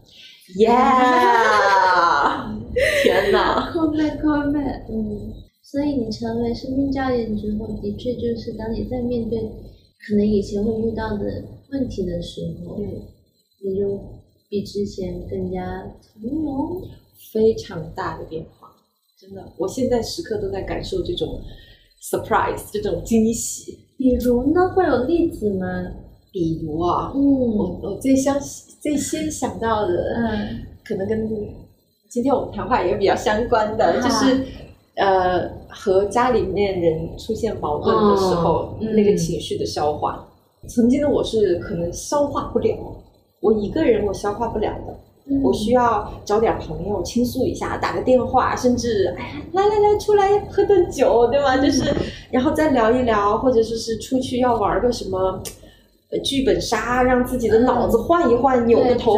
Yeah！天哪！扣妹扣妹，嗯，所以你成为生命教练之后，的确就是当你在面对可能以前会遇到的问题的时候，嗯，你就比之前更加从容。非常大的变化，真的，我现在时刻都在感受这种 surprise，这种惊喜。比如呢，会有例子吗？比如啊，嗯我我最相最先想到的，嗯可能跟今天我们谈话也比较相关的，啊就是呃和家里面人出现矛盾的时候，那个情绪的消化。曾经的我是可能消化不了，我一个人我消化不了的。嗯我需要找点朋友倾诉一下，打个电话，甚至哎呀，来来来，出来喝顿酒，对吧？就是，然后再聊一聊，或者说是出去要玩个什么呃剧本杀，让自己的脑子换一换，扭个头，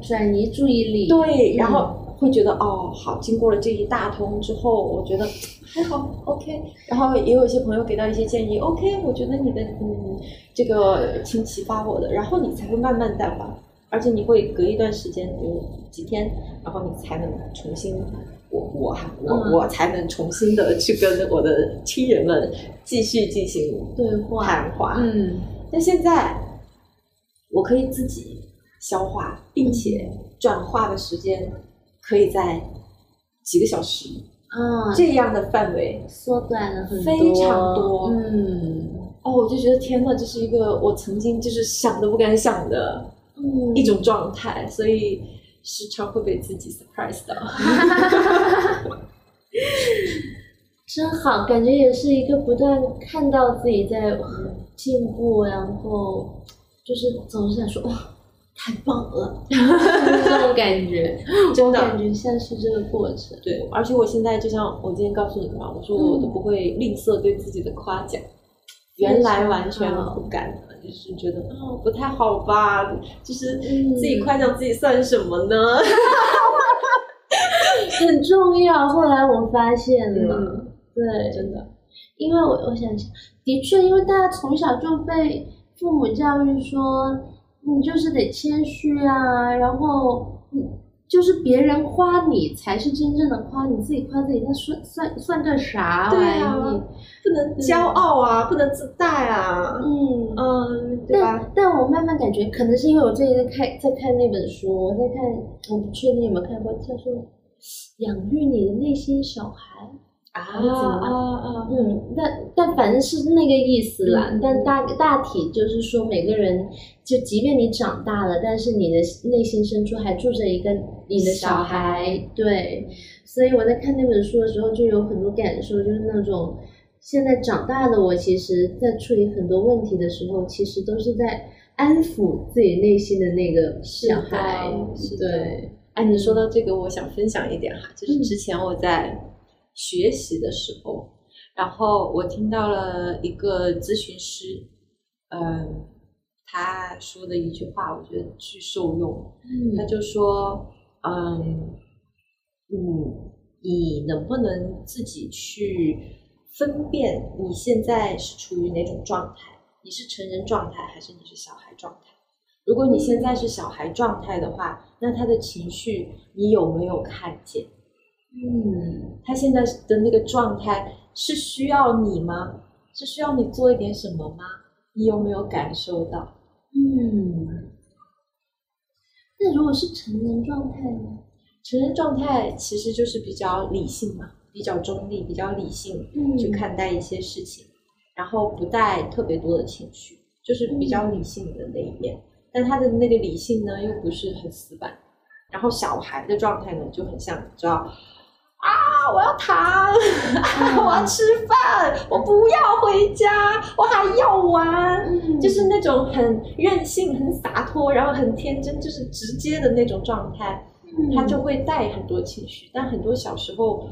转转移注意力。对，嗯然后会觉得哦，好，经过了这一大通之后，我觉得还好，OK。然后也有一些朋友给到一些建议，OK，我觉得你的嗯这个挺启发我的，然后你才会慢慢淡化，而且你会隔一段时间，比如几天，然后你才能重新。我我哈我、嗯我才能重新的去跟我的亲人们继续进行对话谈话，嗯但现在我可以自己消化，并且转化的时间可以在几个小时啊，这样的范围。缩短了很多，非常多。嗯。哦，我就觉得天呐，这是一个我曾经就是想都不敢想的嗯。一种状态，所以时常会被自己 surprise 到。真好，感觉也是一个不断看到自己在进步，然后就是总是想说哇，太棒了，感觉，真的感觉像是这个过程。对，而且我现在就像我今天告诉你的嘛，我说我都不会吝啬对自己的夸奖，原来完全不敢的，就是觉得哦、不太好吧，就是自己夸奖自己算什么呢？很重要。后来我发现了，嗯，对，真的，因为我我想想，的确，因为大家从小就被父母教育说，你就是得谦虚啊，然后你就是别人夸你才是真正的夸，你自己夸自己，那算算算个啥对玩意？啊不能骄傲啊，不能自大啊，嗯。嗯，对吧？但但我慢慢感觉，可能是因为我最近在看在看那本书，我在看，我不确定有没有看过，叫做《养育你的内心小孩》。啊啊啊！嗯，但但反正是那个意思啦。嗯但大大体就是说，每个人就即便你长大了，但是你的内心深处还住着一个你的小小孩。对，所以我在看那本书的时候，就有很多感受，就是那种现在长大的我，其实在处理很多问题的时候，其实都是在安抚自己内心的那个小孩。是对，哎，你说到这个，我想分享一点哈，就是嗯之前我在学习的时候，然后我听到了一个咨询师，嗯，他说的一句话，我觉得巨受用。他嗯就说，嗯，嗯，你能不能自己去分辨你现在是处于哪种状态？你是成人状态还是你是小孩状态？如果你现在是小孩状态的话，那他的情绪你有没有看见？嗯他现在的那个状态是需要你吗？是需要你做一点什么吗？你有没有感受到？嗯。那如果是成人状态呢？成人状态其实就是比较理性嘛，比较中立，比较理性嗯去看待一些事情，然后不带特别多的情绪，就是比较理性的那一面。但他的那个理性呢，又不是很死板。然后小孩的状态呢，就很像，你知道，啊，我要躺，我要吃饭，我不要回家，我还要玩，嗯就是那种很任性、很洒脱，然后很天真，就是直接的那种状态。嗯他就会带很多情绪，但很多小时候，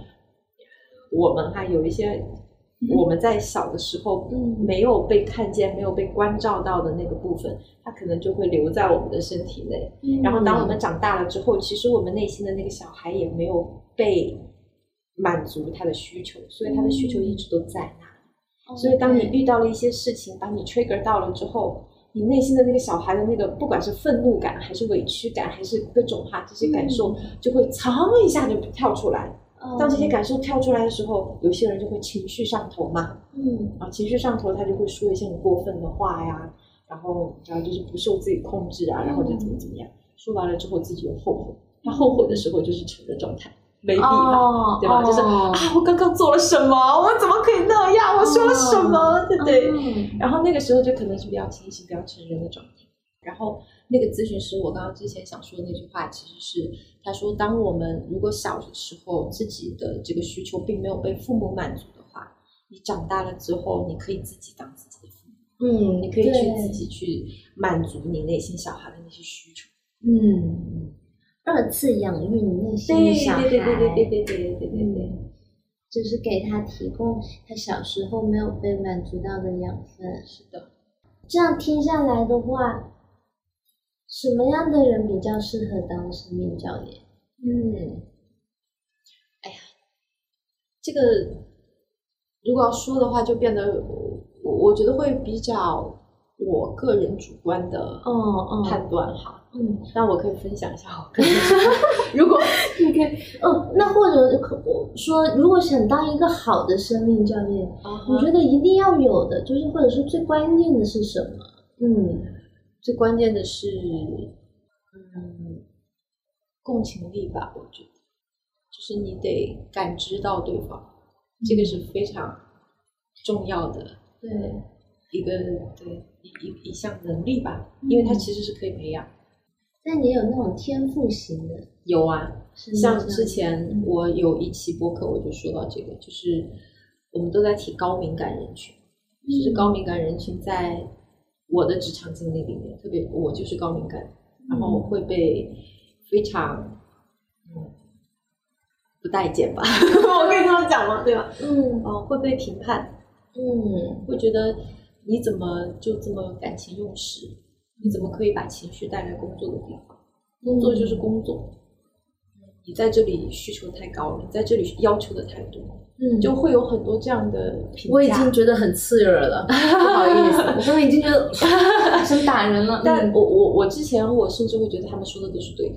我们还有一些我们在小的时候嗯没有被看见、没有被关照到的那个部分，它可能就会留在我们的身体内。嗯然后当我们长大了之后，其实我们内心的那个小孩也没有被满足他的需求，所以他的需求一直都在那里。所以当你遇到了一些事情，把你 trigger 到了之后，你内心的那个小孩的那个，不管是愤怒感，还是委屈感，还是各种哈这些感受，就会噌一下就跳出来。哦。当这些感受跳出来的时候，有些人就会情绪上头嘛，嗯。啊，情绪上头，他就会说一些很过分的话呀，然后然后就是不受自己控制啊，然后就怎么怎么样，说完了之后自己又后悔，他后悔的时候就是成人状态，没必哦嘛，对吧？就是哦啊，我刚刚做了什么？我怎么可以那样？我说了什么？对不对？嗯然后那个时候就可能是比较清醒、比较成人的状态。然后那个咨询师，我刚刚之前想说的那句话，其实是他说，当我们如果小的时候自己的这个需求并没有被父母满足的话，你长大了之后，你可以自己当自己的父母，嗯，你可以去自己去满足你内心小孩的那些需求。嗯，二次养育你内心的小孩，对对对对对对对对就是给他提供他小时候没有被满足到的养分。是的，这样听下来的话，什么样的人比较适合当生命教练？嗯，哎呀，这个如果要说的话，就变得我我觉得会比较我个人主观的哦哦判断哈。嗯，但我可以分享一下我个人，如果你可以，哦，那或者可我说，如果想当一个好的生命教练，你觉得一定要有的，就是或者是最关键的是什么？嗯。最关键的是，嗯，共情力吧，我觉得，就是你得感知到对方，这个是非常重要的对，一个对一一一项能力吧，因为它其实是可以培养。但也有那种天赋型的，有啊，像之前我有一期播客，我就说到这个，就是我们都在提高敏感人群，就是高敏感人群在我的职场经历里面，特别我就是高敏感，然后会被非常嗯不待见吧，我可以这么讲吗？对吧？嗯哦，会被评判，嗯会觉得你怎么就这么感情用事？你怎么可以把情绪带来工作的地方？工作就是工作，你在这里需求太高了，你在这里要求的太多，嗯，就会有很多这样的评价。我已经觉得很刺耳了，不好意思，我刚刚已经觉得想打人了。嗯但我我我之前我甚至会觉得他们说的都是对的。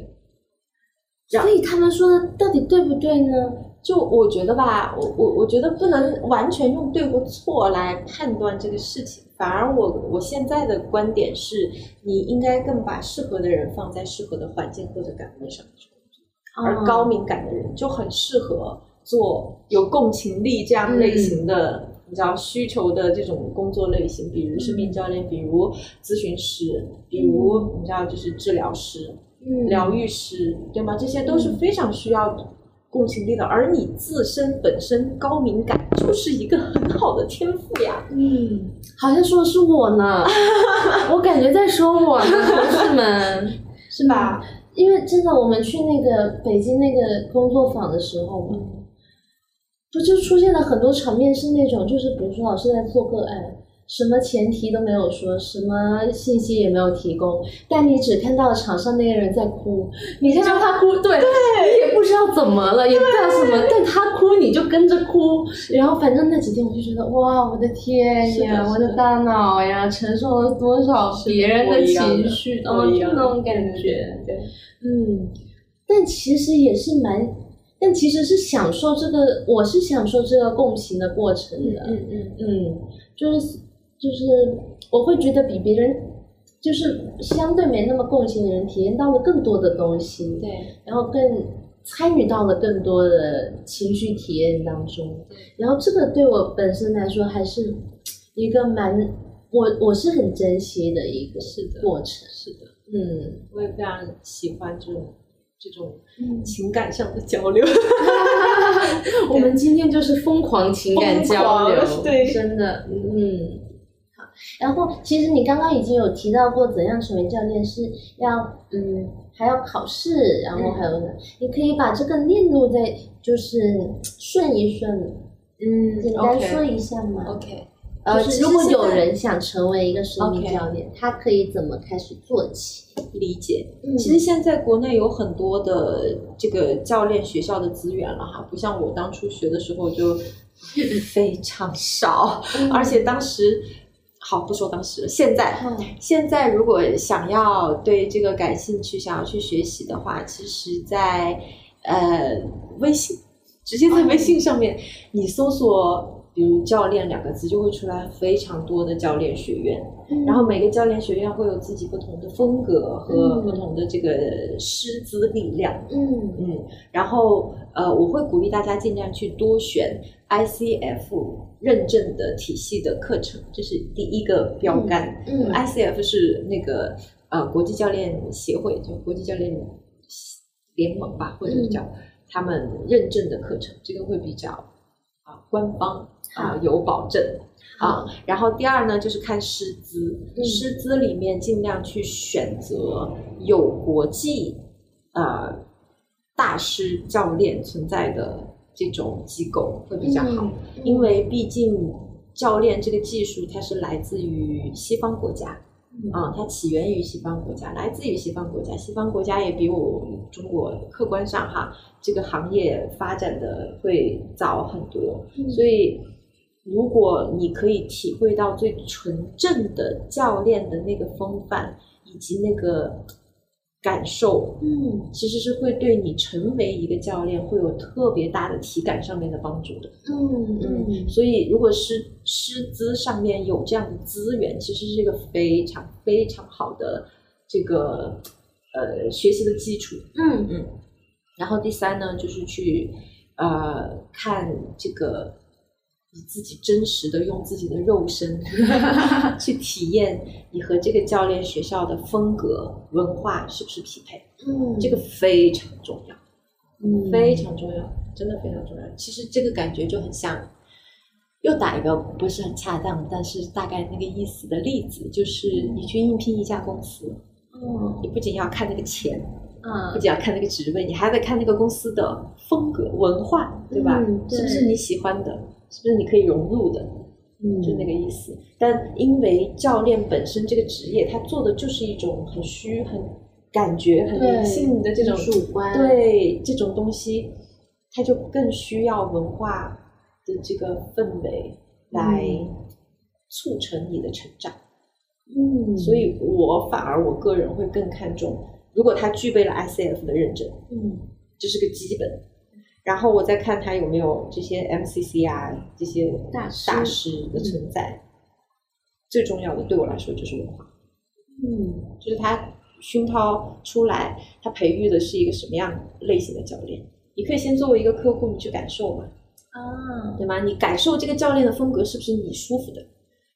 所以他们说的到底对不对呢？就我觉得吧，我我我觉得不能完全用对或错来判断这个事情，反而我我现在的观点是，你应该更把适合的人放在适合的环境或者岗位上去工作，而高敏感的人就很适合做有共情力这样类型的。你知道需求的这种工作类型，比如生命教练，比如咨询师，比如你知道就是治疗师，嗯。疗愈师，对吗？这些都是非常需要共情力的，而你自身本身高敏感就是一个很好的天赋呀。嗯，好像说的是我呢，我感觉在说我呢，同事们，是吧？因为真的，我们去那个北京那个工作坊的时候嘛，不就出现了很多场面是那种，就是比如说老师在做个案，什么前提都没有说，什么信息也没有提供，但你只看到场上那个人在哭，你看到他哭，对，你也不知道怎么了，也不知道什么，但他哭你就跟着哭，然后反正那几天我就觉得，哇，我的天呀，的我的大脑呀，承受了多少别人的情绪，哦，就那种感觉。对，嗯，但其实也是蛮，但其实是享受这个，我是享受这个共情的过程的。嗯嗯。嗯，就是就是我会觉得比别人就是相对没那么共情的人体验到了更多的东西，对，然后更参与到了更多的情绪体验当中，然后这个对我本身来说还是一个蛮我我是很珍惜的一个是的过程，是的，嗯。我也非常喜欢这种这种嗯情感上的交流。我们今天就是疯狂情感交流对真的，嗯。好，然后其实你刚刚已经有提到过，怎样成为教练是要，嗯，还要考试，然后还有呢，你可以把这个链路再就是顺一顺，嗯简单说一下嘛 OK，呃，就是如果有人想成为一个生命 OK 教练，他可以怎么开始做起？理解。嗯其实现在国内有很多的这个教练学校的资源了哈，不像我当初学的时候就 非常少，嗯而且当时好不说当时了，现在嗯。现在如果想要对这个感兴趣，想要去学习的话，其实在呃微信，直接在微信上面，你搜索比如教练两个字，就会出来非常多的教练学院。然后每个教练学院会有自己不同的风格和嗯不同的这个师资力量。嗯嗯，然后呃，我会鼓励大家尽量去多选 ICF 认证的体系的课程，这是第一个标杆。嗯 ICF 是那个呃国际教练协会，就国际教练联盟吧，或者叫他们认证的课程，这个会比较啊、官方啊、好有保证。啊，然后第二呢，就是看师资，嗯师资里面尽量去选择有国际呃大师教练存在的这种机构会比较好，嗯因为毕竟教练这个技术它是来自于西方国家。嗯啊，它起源于西方国家，来自于西方国家。西方国家也比我们中国客观上哈，这个行业发展的会早很多。嗯所以，如果你可以体会到最纯正的教练的那个风范以及那个感受，嗯其实是会对你成为一个教练会有特别大的体感上面的帮助的。嗯嗯所以，如果是师资上面有这样的资源，其实是一个非常非常好的这个呃学习的基础。嗯嗯然后第三呢，就是去呃看这个你自己真实的用自己的肉身 去体验你和这个教练学校的风格文化是不是匹配，嗯，这个非常重要。嗯非常重要，真的非常重要。其实这个感觉就很像，又打一个不是很恰当，但是大概那个意思的例子，就是你去应聘一家公司，嗯你不仅要看那个钱，啊不仅要看那个职位，你还得看那个公司的风格文化，对吧？嗯对是不是你喜欢的？是不是你可以融入的？嗯就那个意思。但因为教练本身这个职业，他做的就是一种很虚、很感觉、很对灵性的这种主观对这种东西，他就更需要文化的这个氛围来促成你的成长。嗯所以我反而我个人会更看重，如果他具备了 ICF 的认证，嗯这是个基本。然后我再看他有没有这些 MCC 啊这些大师大师的存在。最重要的对我来说就是文化，嗯就是他熏陶出来，他培育的是一个什么样类型的教练。你可以先作为一个客户，你去感受嘛，啊对吗？你感受这个教练的风格是不是你舒服的？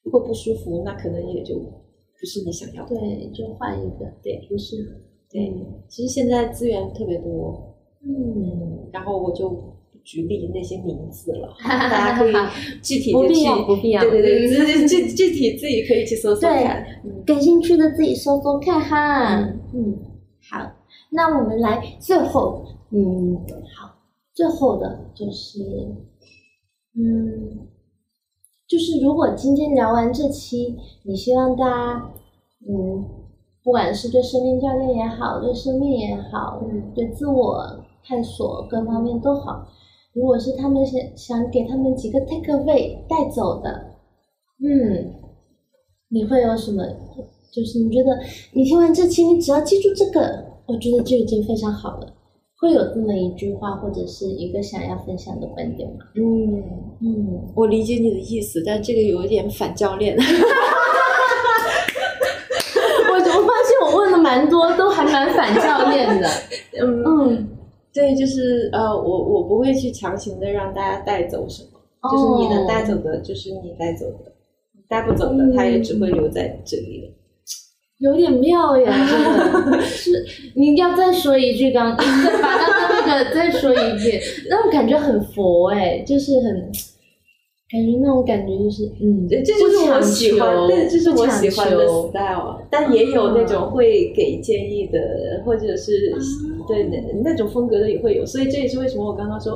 如果不舒服，那可能也就不是你想要的。对，就换一个对不适合对，其实现在资源特别多，嗯嗯，然后我就不举例那些名字了，大家可以具体的去，不必要不必要对对对，嗯具具具体自己可以去搜搜对看。感兴趣的自己搜搜看哈。嗯嗯，好，那我们来最后，嗯，好，最后的就是，嗯，就是如果今天聊完这期，你希望大家，嗯，不管是对生命教练也好，对生命也好，嗯对自我探索各方面都好，如果是他们想想给他们几个 take away 带走的，嗯，你会有什么？就是你觉得你听完这期，你只要记住这个，我觉得就已经非常好了。会有这么一句话，或者是一个想要分享的观点吗？嗯，嗯，我理解你的意思，但这个有一点反教练。我我发现我问的蛮多，都还蛮反教练的。嗯，嗯，对，就是呃，我我不会去强行的让大家带走什么，哦就是你能带走的，就是你带走的，带不走的，他也只会留在这里了。有点妙呀，是。你要再说一句刚，刚 把刚刚那个再说一遍，那种感觉很佛哎，就是很，感觉那种感觉就是，嗯，就是我喜欢，对，这是我喜欢的 style。但也有那种会给建议的，或者是对那那种风格的也会有，所以这也是为什么我刚刚说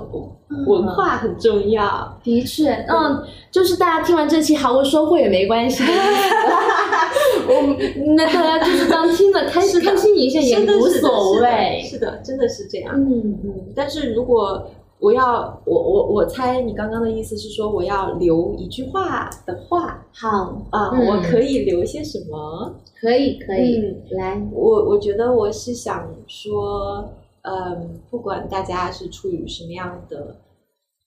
文文化很重要。的确，嗯，就是大家听完这期毫无收获也没关系 我们那大家就是当听了开始开心一下也无所谓。是的真的是这样。嗯嗯，但是如果我要，我我我猜你刚刚的意思是说，我要留一句话的话。好，啊、嗯。我可以留些什么？可以可以，嗯。来，我我觉得我是想说，嗯，不管大家是处于什么样的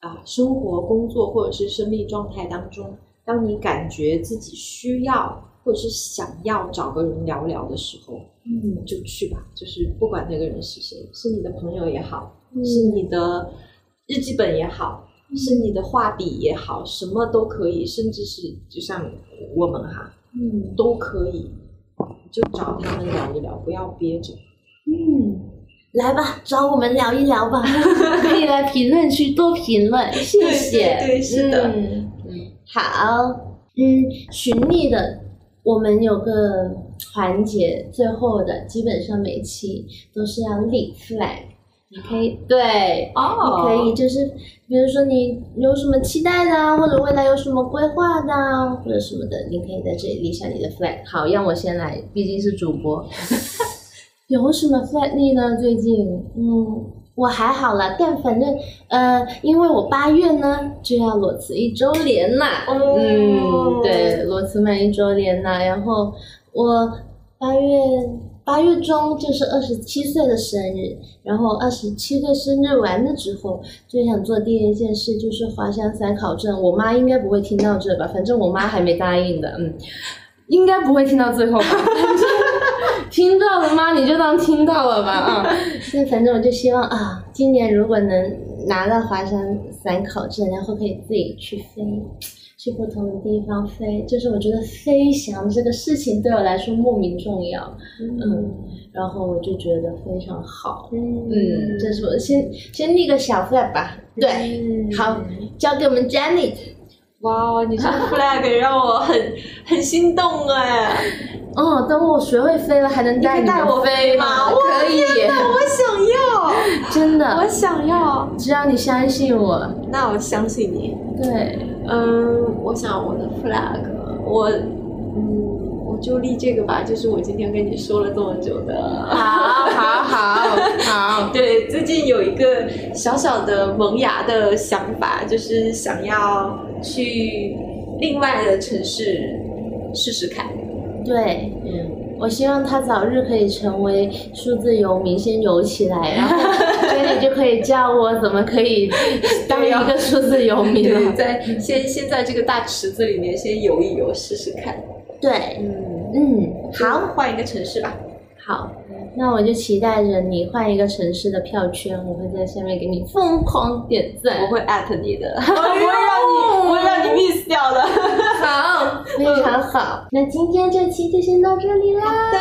啊生活、工作或者是生命状态当中，当你感觉自己需要或者是想要找个人聊聊的时候，嗯。就去吧。就是不管那个人是谁，是你的朋友也好，嗯。是你的日记本也好，是你的画笔也好，什么都可以，甚至是就像我们哈，嗯都可以，就找他们聊一聊，不要憋着。嗯，来吧，找我们聊一聊吧，可以来评论区多评论，谢谢。对对对是的嗯，好，嗯，寻觅的，我们有个环节，最后的基本上每期都是要立 flag，你可以对。哦你可以就是，比如说你有什么期待的啊，或者未来有什么规划的啊，或者什么的，你可以在这里立下你的 flag。好，让我先来，毕竟是主播。有什么 flag 立呢？最近，嗯，我还好啦，但反正，呃，因为我八月呢就要裸辞一周年啦，哦嗯，对，裸辞满一周年啦，然后我八月八月中就是二十七岁的生日，然后二十七岁生日完了之后，最想做第一件事就是华山三考证。我妈应该不会听到这吧？反正我妈还没答应的，嗯，应该不会听到最后吧？反正听到了吗？你就当听到了吧啊！但反正我就希望啊，今年如果能拿到华山三考证，然后可以自己去飞。去不同的地方飞，就是我觉得飞翔这个事情对我来说莫名重要，嗯，然后我就觉得非常好，嗯，这是我先先立个小 flag 吧，对，嗯好，交给我们 Jenny 哇，你这个 flag 让我很很心动哎！哦，等我学会飞了，还能带们你带我飞吗吗？可以，我想要，真的，我想要。只要你相信我，那我相信你。对，嗯，我想我的 flag，我嗯，我就立这个吧，就是我今天跟你说了这么久的。好，好，好，好，对，最近有一个小小的萌芽的想法，就是想要去另外的城市试试看。对，嗯，我希望他早日可以成为数字游民，先游起来，然后所以你就可以教我怎么可以 当一个数字游民，了。在先先在这个大池子里面先游一游试试看。对，嗯，嗯，好，换一个城市吧。好，那我就期待着你换一个城市的票圈，我会在下面给你疯狂点赞。我会艾特你的，我会让你，我会让你 miss 掉的。好，非常好。那今天这期就先到这里啦。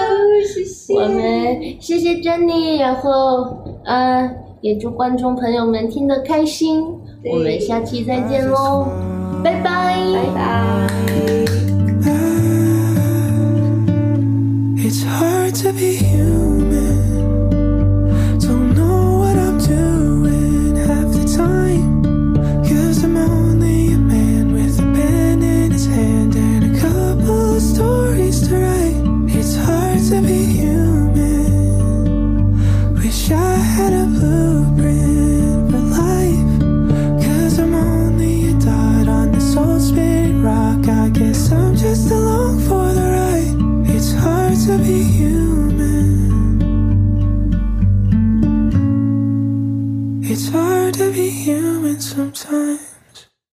谢谢我们谢谢 Jenny，然后嗯，也祝观众朋友们听得开心。我们下期再见喽，拜拜，拜拜。hard to be human. Don't know what I'm doing half the time.